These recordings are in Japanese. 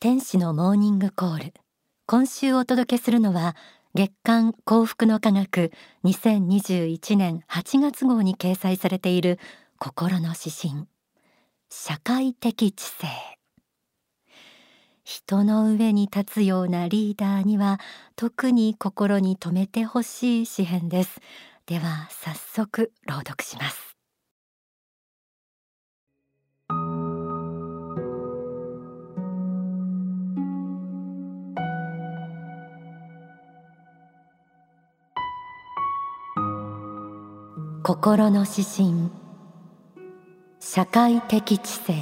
天使のモーニングコール。今週お届けするのは月刊幸福の科学2021年8月号に掲載されている心の指針。社会的知性。人の上に立つようなリーダーには特に心に留めてほしい詩編です。では早速朗読します。心の指針。社会的知性。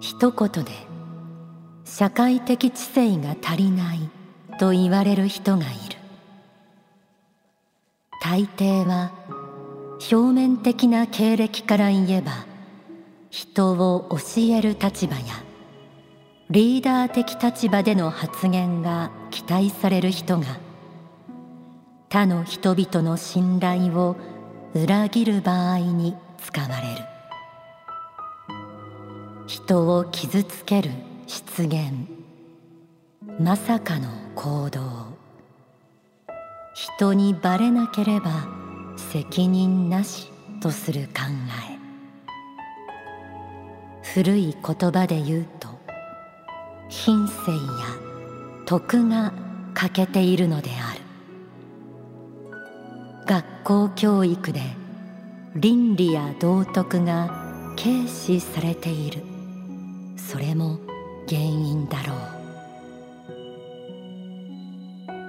一言で社会的知性が足りないと言われる人がいる。大抵は表面的な経歴から言えば人を教える立場やリーダー的立場での発言が期待される人が他の人々の信頼を裏切る場合に使われる。人を傷つける失言。まさかの行動。人にバレなければ責任なしとする考え。古い言葉で言うと品性や徳が欠けているのである。校教育で倫理や道徳が軽視されている。それも原因だろう。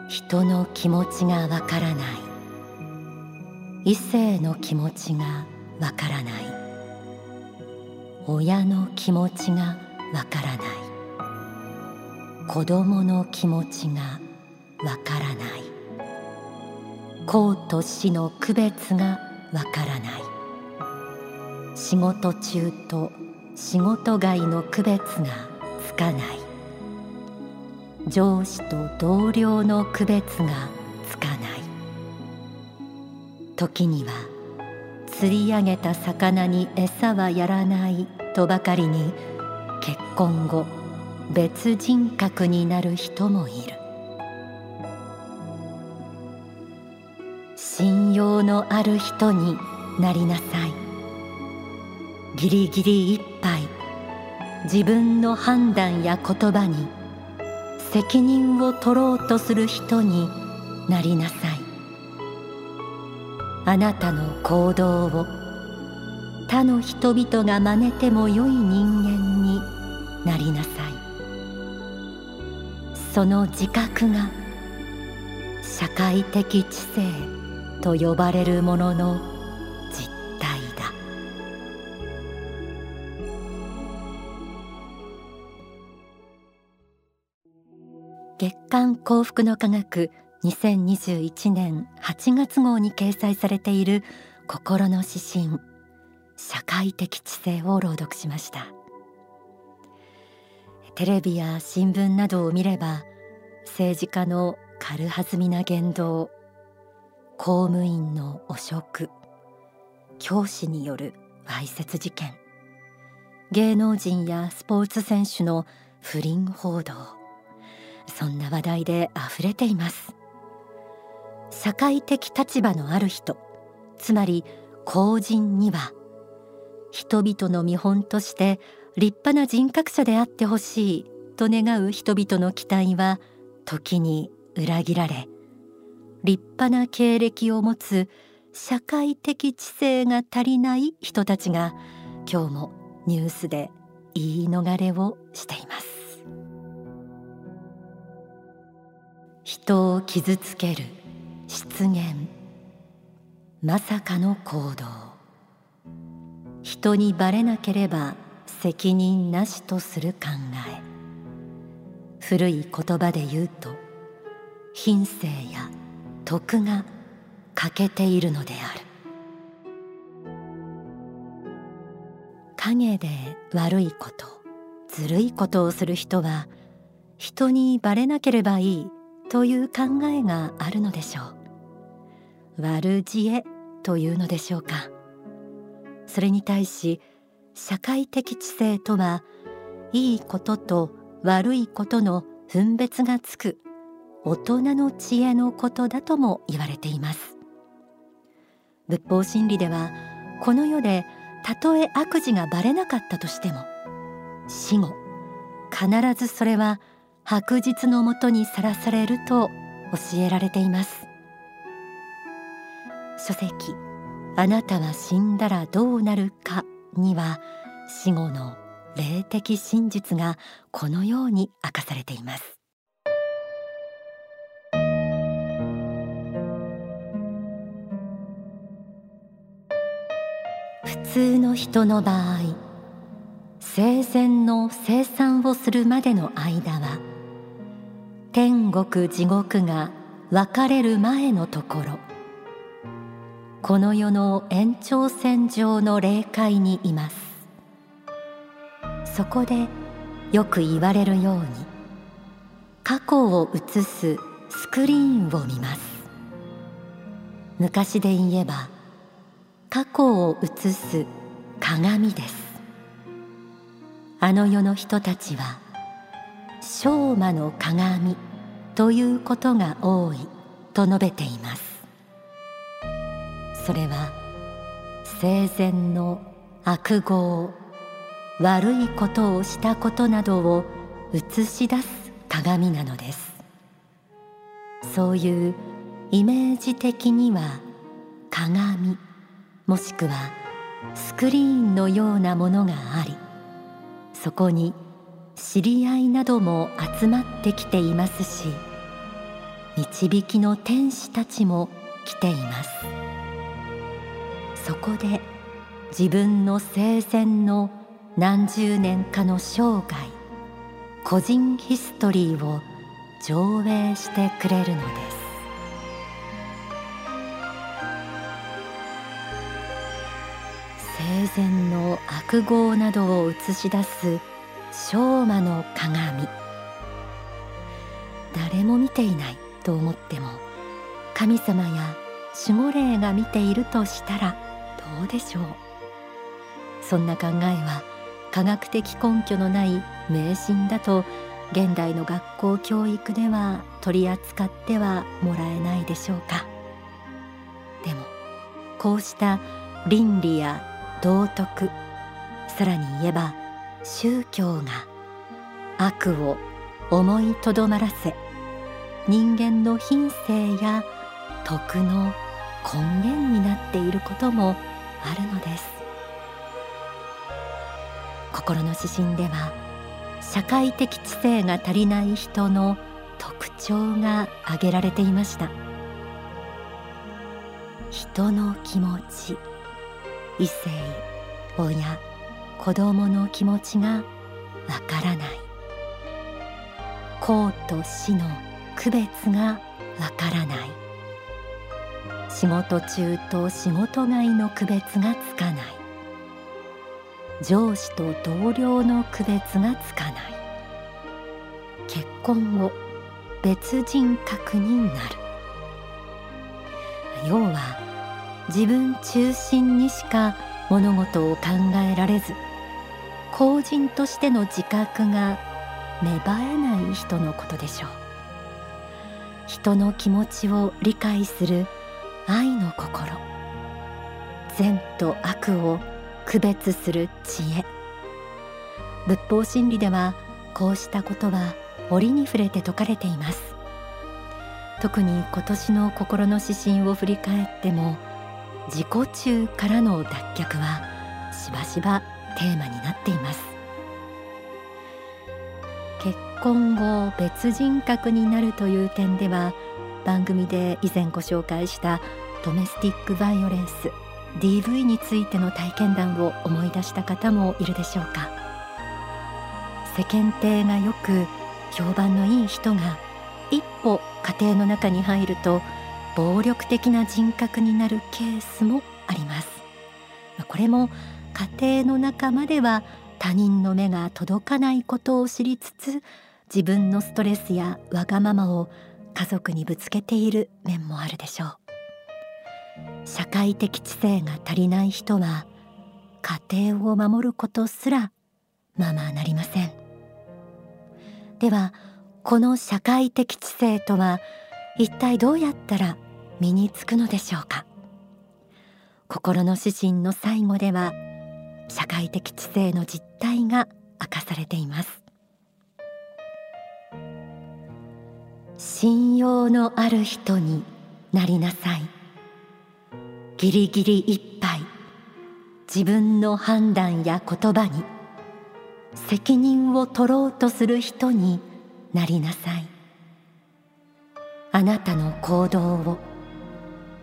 人の気持ちがわからない。異性の気持ちがわからない。親の気持ちがわからない。子供の気持ちがわからない。公と死の区別がわからない。仕事中と仕事外の区別がつかない。上司と同僚の区別がつかない。時には釣り上げた魚に餌はやらないとばかりに結婚後別人格になる人もいる。のある人になりなさい。ギリギリいっぱい自分の判断や言葉に責任を取ろうとする人になりなさい。あなたの行動を他の人々が真似てもよい人間になりなさい。その自覚が社会的知性と呼ばれるものの実態だ。月刊幸福の科学2021年8月号に掲載されている心の指針社会的知性を朗読しました。テレビや新聞などを見れば政治家の軽はずみな言動公務員の汚職。教師によるわいせつ事件。芸能人やスポーツ選手の不倫報道。そんな話題であふれています。社会的立場のある人。つまり公人には。人々の見本として立派な人格者であってほしいと願う人々の期待は時に裏切られ立派な経歴を持つ社会的知性が足りない人たちが今日もニュースで言い逃れをしています。人を傷つける失言。まさかの行動。人にバレなければ責任なしとする考え。古い言葉で言うと品性や徳が欠けているのである。影で悪いことずるいことをする人は人にバレなければいいという考えがあるのでしょう。悪知恵というのでしょうか。それに対し社会的知性とはいいことと悪いことの分別がつく大人の知恵のことだとも言われています。仏法真理ではこの世でたとえ悪事がバレなかったとしても死後必ずそれは白日のもとにさらされると教えられています。書籍あなたは死んだらどうなるかには死後の霊的真実がこのように明かされています。通の人の場合生前の生産をするまでの間は天国地獄が分かれる前のところこの世の延長線上の霊界にいます。そこでよく言われるように過去を映すスクリーンを見ます。昔で言えば過去を映す鏡です。あの世の人たちは昭魔の鏡ということが多いと述べています。それは生前の悪業悪いことをしたことなどを映し出す鏡なのです。そういうイメージ的には鏡。もしくはスクリーンのようなものがありそこに知り合いなども集まってきていますし導きの天使たちも来ています。そこで自分の生前の何十年かの生涯個人ヒストリーを上映してくれるのです。生前の悪業などを映し出す昭魔の鏡。誰も見ていないと思っても神様や守護霊が見ているとしたらどうでしょう。そんな考えは科学的根拠のない迷信だと現代の学校教育では取り扱ってはもらえないでしょうか。でもこうした倫理や道徳。さらに言えば宗教が悪を思いとどまらせ人間の品性や徳の根源になっていることもあるのです。心の指針では社会的知性が足りない人の特徴が挙げられていました。人の気持ち。異性親子供の気持ちがわからない。公と死の区別がわからない。仕事中と仕事外の区別がつかない。上司と同僚の区別がつかない。結婚後別人格になる。要は自分中心にしか物事を考えられず公人としての自覚が芽生えない人のことでしょう。人の気持ちを理解する愛の心。善と悪を区別する知恵。仏法真理ではこうしたことは折に触れて説かれています。特に今年の心の指針を振り返っても自己中からの脱却はしばしばテーマになっています。結婚後別人格になるという点では番組で以前ご紹介したドメスティックバイオレンス DV についての体験談を思い出した方もいるでしょうか。世間体がよく評判のいい人が一歩家庭の中に入ると暴力的な人格になるケースもあります。これも家庭の中までは他人の目が届かないことを知りつつ自分のストレスやわがままを家族にぶつけている面もあるでしょう。社会的知性が足りない人は家庭を守ることすらままなりません。ではこの社会的知性とは一体どうやったら身につくのでしょうか？心の指針の最後では社会的知性の実態が明かされています。信用のある人になりなさい。ギリギリいっぱい自分の判断や言葉に責任を取ろうとする人になりなさい。あなたの行動を。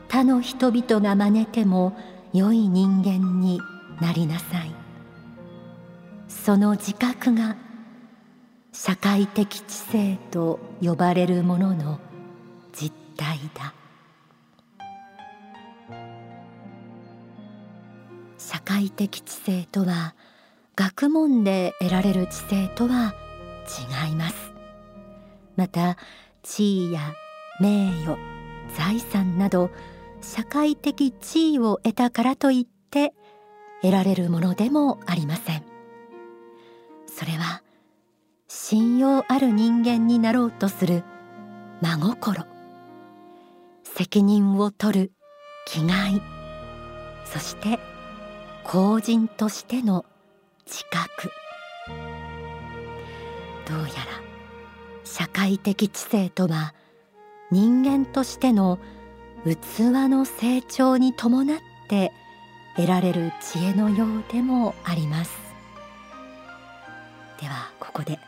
他の人々が真似ても良い人間になりなさい。その自覚が社会的知性と呼ばれるものの実態だ。社会的知性とは学問で得られる知性とは違います。また地位や名誉財産など社会的地位を得たからといって得られるものでもありません。それは信用ある人間になろうとする真心。責任を取る気概。そして公人としての自覚。どうやら社会的知性とは人間としての器の成長に伴って得られる知恵のようでもあります。ではここで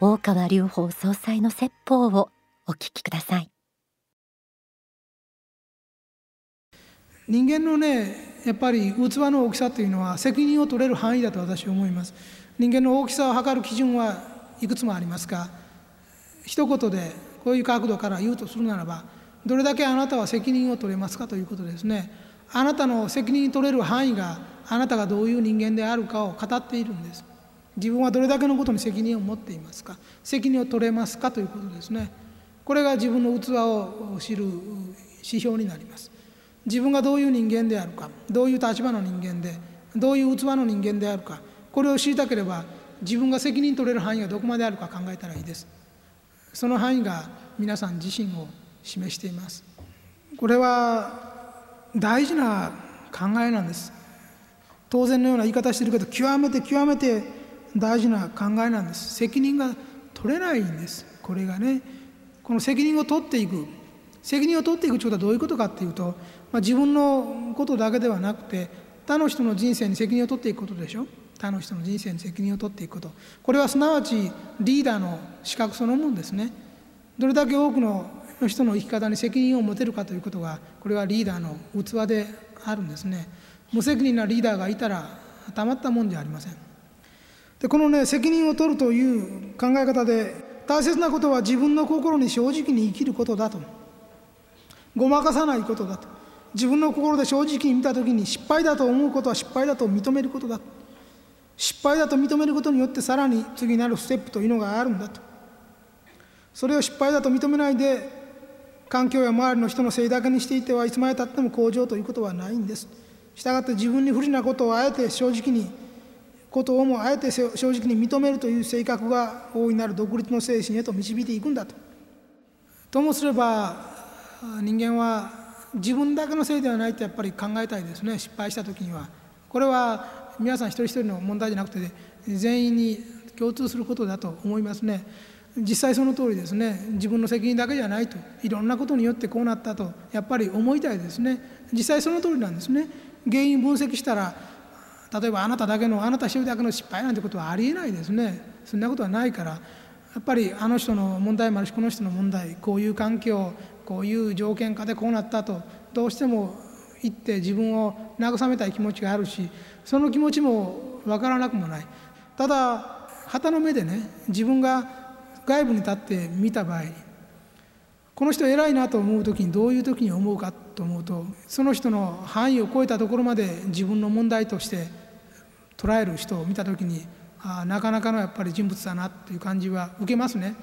大川隆法総裁の説法をお聞きください。人間のねやっぱり器の大きさというのは責任を取れる範囲だと私は思います。人間の大きさを測る基準はいくつもありますが一言でこういう角度から言うとするならばどれだけあなたは責任を取れますかということですね。あなたの責任取れる範囲があなたがどういう人間であるかを語っているんです。自分はどれだけのことに責任を持っていますか。責任を取れますかということですね。これが自分の器を知る指標になります。自分がどういう人間であるかどういう立場の人間でどういう器の人間であるか。これを知りたければ自分が責任取れる範囲がどこまであるか考えたらいいです。その範囲が皆さん自身を示しています。これは大事な考えなんです。当然のような言い方してるけど極めて極めて大事な考えなんです。責任が取れないんです。これがね。この責任を取っていく。責任を取っていくということはどういうことかっていうと、まあ、自分のことだけではなくて他の人の人生に責任を取っていくことでしょ。他の人の人生に責任を取っていくこと。これはすなわちリーダーの資格そのものですね。どれだけ多くの人の生き方に責任を持てるかということがこれはリーダーの器であるんですね。無責任なリーダーがいたらたまったもんじゃありません。でこのね責任を取るという考え方で大切なことは自分の心に正直に生きることだと。ごまかさないことだと。自分の心で正直に見た時に失敗だと思うことは失敗だと認めることだ失敗だと認めることによってさらに次なるステップというのがあるんだとそれを失敗だと認めないで環境や周りの人のせいだけにしていてはいつまでたっても向上ということはないんですしたがって自分に不利なことをあえて正直にことをもあえて正直に認めるという性格が大いなる独立の精神へと導いていくんだと。ともすれば人間は自分だけのせいではないとやっぱり考えたいですね失敗した時には。これは皆さん一人一人の問題じゃなくて全員に共通することだと思いますね。実際その通りですね。自分の責任だけじゃないといろんなことによってこうなったとやっぱり思いたいですね。実際その通りなんですね。原因分析したら例えばあなただけのあなた一人だけの失敗なんてことはありえないですね。そんなことはないからやっぱりあの人の問題もあるしこの人の問題こういう環境こういう条件下でこうなったとどうしても言って自分を慰めたい気持ちがあるしその気持ちも分からなくもないただ旗の目でね自分が外部に立って見た場合にこの人偉いなと思う時にどういう時に思うかと思うとその人の範囲を超えたところまで自分の問題として捉える人を見た時にあなかなかのやっぱり人物だなっていう感じは受けますね。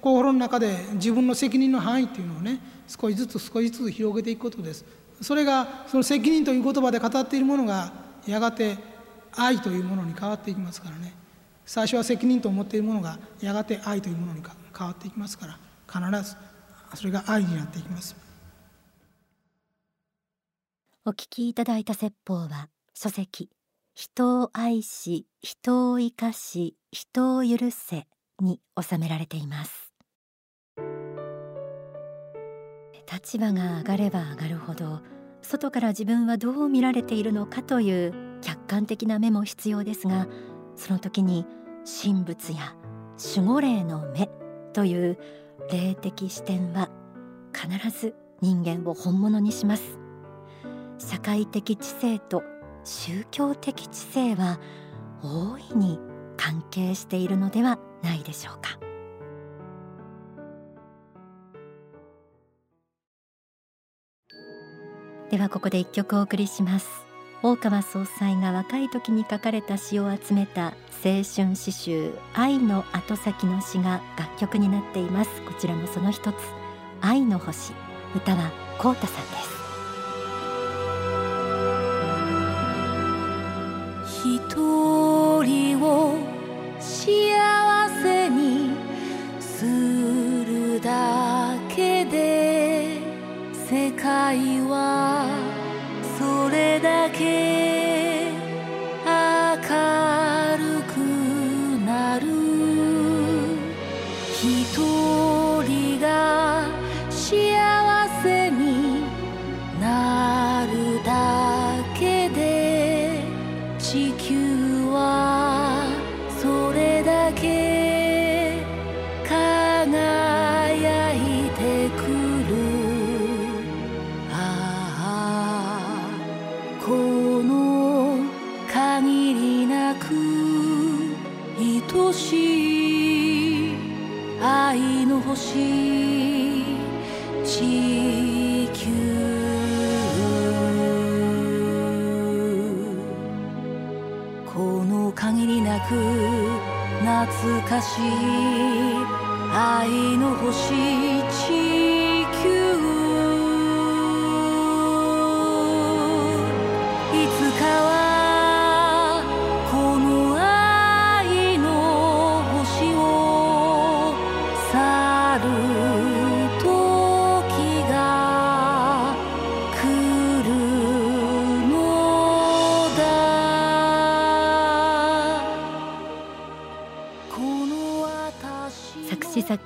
心の中で自分の責任の範囲っていうのをね少しずつ少しずつ広げていくことです。それがその責任という言葉で語っているものがやがて愛というものに変わっていきますからね。最初は責任と思っているものがやがて愛というものに変わっていきますから必ずそれが愛になっていきます。お聞きいただいた説法は書籍人を愛し人を生かし人を許せに収められています。立場が上がれば上がるほど外から自分はどう見られているのかという客観的な目も必要ですがその時に神仏や守護霊の目という霊的視点は必ず人間を本物にします。社会的知性と宗教的知性は大いに関係しているのではないでしょうか。ではここで一曲お送りします。大川総裁が若い時に書かれた詩を集めた青春詩集愛の後先の詩が楽曲になっています。こちらもその一つ。愛の星。歌はコウタさんです。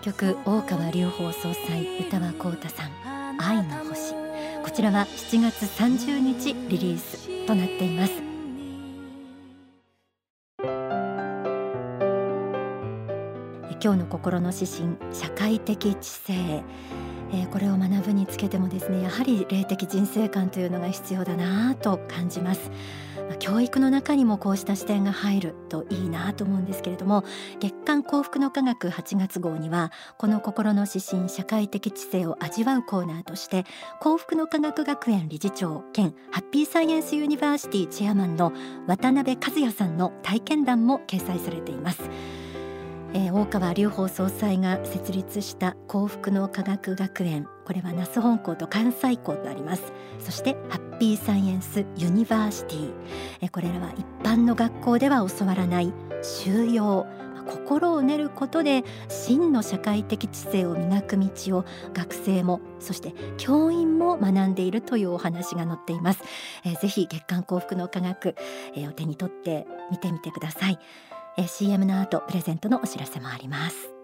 曲大川隆法総裁歌は浩太さん愛の星。こちらは7月30日リリースとなっています。今日の心の指針社会的知性。えーこれを学ぶにつけてもですねやはり霊的人生観というのが必要だなと感じます。教育の中にもこうした視点が入るといいなと思うんですけれども月刊幸福の科学8月号にはこの心の指針社会的知性を味わうコーナーとして幸福の科学学園理事長兼ハッピーサイエンスユニバーシティチェアマンの渡辺和也さんの体験談も掲載されています。えー大川隆法総裁が設立した幸福の科学学園。これは那須本校と関西校とあります。そしてハッピーサイエンスユニバーシティ。えーこれらは一般の学校では教わらない。修養まあ心を練ることで真の社会的知性を磨く道を学生もそして教員も学んでいるというお話が載っています、えーぜひ月刊幸福の科学、えーお手に取って見てみてください。CM の後プレゼントのお知らせもあります。